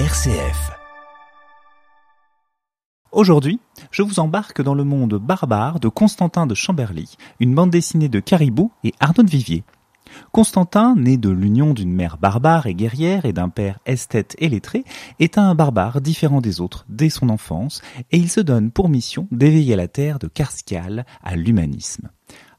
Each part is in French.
RCF. Aujourd'hui, je vous embarque dans le monde barbare de Constantin de Chamberly, une bande dessinée de Caribou et Arnaud Vivier. Constantin, né de l'union d'une mère barbare et guerrière et d'un père esthète et lettré, est un barbare différent des autres dès son enfance et il se donne pour mission d'éveiller la terre de Karscal à l'humanisme.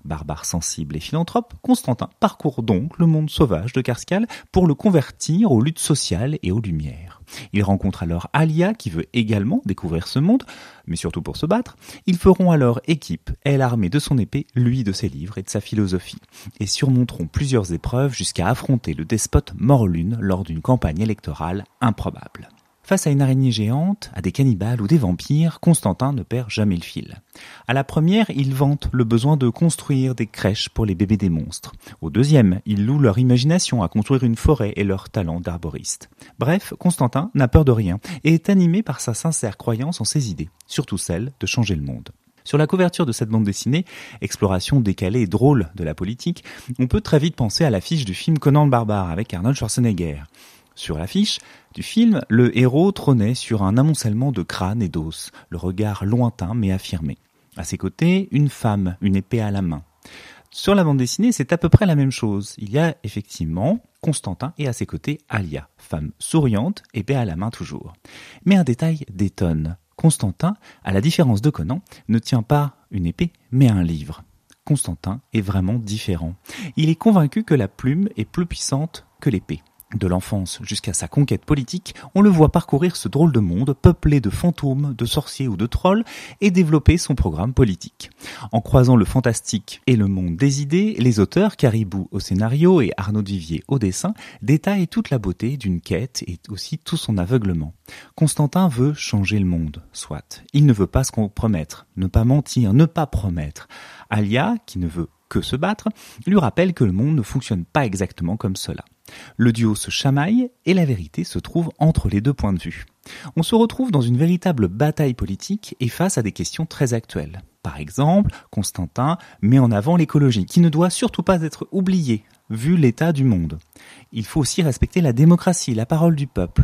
Barbare sensible et philanthrope, Constantin parcourt donc le monde sauvage de Karscal pour le convertir aux luttes sociales et aux lumières. Il rencontre alors Alia qui veut également découvrir ce monde, mais surtout pour se battre. Ils feront alors équipe, elle armée de son épée, lui de ses livres et de sa philosophie, et surmonteront plusieurs épreuves jusqu'à affronter le despote Morlune lors d'une campagne électorale improbable. Face à une araignée géante, à des cannibales ou des vampires, Constantin ne perd jamais le fil. À la première, il vante le besoin de construire des crèches pour les bébés des monstres. Au deuxième, il loue leur imagination à construire une forêt et leur talent d'arboriste. Bref, Constantin n'a peur de rien et est animé par sa sincère croyance en ses idées, surtout celle de changer le monde. Sur la couverture de cette bande dessinée, exploration décalée et drôle de la politique, on peut très vite penser à l'affiche du film Conan le barbare avec Arnold Schwarzenegger. Sur l'affiche du film, le héros trônait sur un amoncellement de crânes et d'os, le regard lointain mais affirmé. À ses côtés, une femme, une épée à la main. Sur la bande dessinée, c'est à peu près la même chose. Il y a effectivement Constantin et à ses côtés Alia, femme souriante, épée à la main toujours. Mais un détail détonne. Constantin, à la différence de Conan, ne tient pas une épée, mais un livre. Constantin est vraiment différent. Il est convaincu que la plume est plus puissante que l'épée. De l'enfance jusqu'à sa conquête politique, on le voit parcourir ce drôle de monde peuplé de fantômes, de sorciers ou de trolls et développer son programme politique. En croisant le fantastique et le monde des idées, les auteurs, Caribou au scénario et Arnaud Vivier au dessin, détaillent toute la beauté d'une quête et aussi tout son aveuglement. Constantin veut changer le monde, soit. Il ne veut pas se compromettre, ne pas mentir, ne pas promettre. Alia, qui ne veut que se battre, lui rappelle que le monde ne fonctionne pas exactement comme cela. Le duo se chamaille et la vérité se trouve entre les deux points de vue. On se retrouve dans une véritable bataille politique et face à des questions très actuelles. Par exemple, Constantin met en avant l'écologie, qui ne doit surtout pas être oubliée, vu l'état du monde. Il faut aussi respecter la démocratie, la parole du peuple.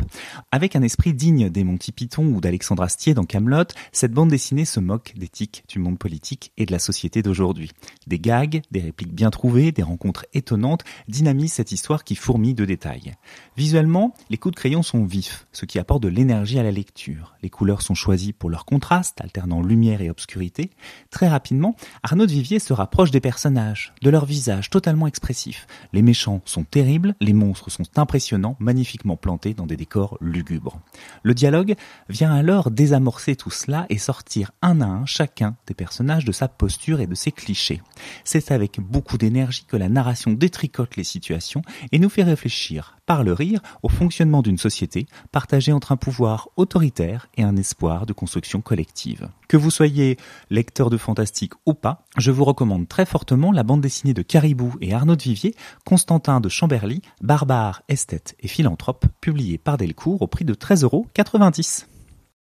Avec un esprit digne des Monty Python ou d'Alexandre Astier dans Camelot, cette bande dessinée se moque d'éthique du monde politique et de la société d'aujourd'hui. Des gags, des répliques bien trouvées, des rencontres étonnantes dynamisent cette histoire qui fourmille de détails. Visuellement, les coups de crayon sont vifs, ce qui apporte de l'énergie à la lecture. Les couleurs sont choisies pour leur contraste, alternant lumière et obscurité. Très rapidement, Arnaud Vivier se rapproche des personnages, de leur visage totalement expressif. Les méchants sont terribles, les monstres sont impressionnants, magnifiquement plantés dans des décors lugubres. Le dialogue vient alors désamorcer tout cela et sortir un à un chacun des personnages de sa posture et de ses clichés. C'est avec beaucoup d'énergie que la narration détricote les situations et nous fait réfléchir, par le rire, au fonctionnement d'une société partagée entre un pouvoir autoritaire et un espoir de construction collective. Que vous soyez lecteur de fantastique ou pas, je vous recommande très fortement la bande dessinée de Caribou et Arnaud Vivier, Constantin de Chamberly, barbare, esthète et philanthrope, publiée par Delcourt au prix de 13,90 euros.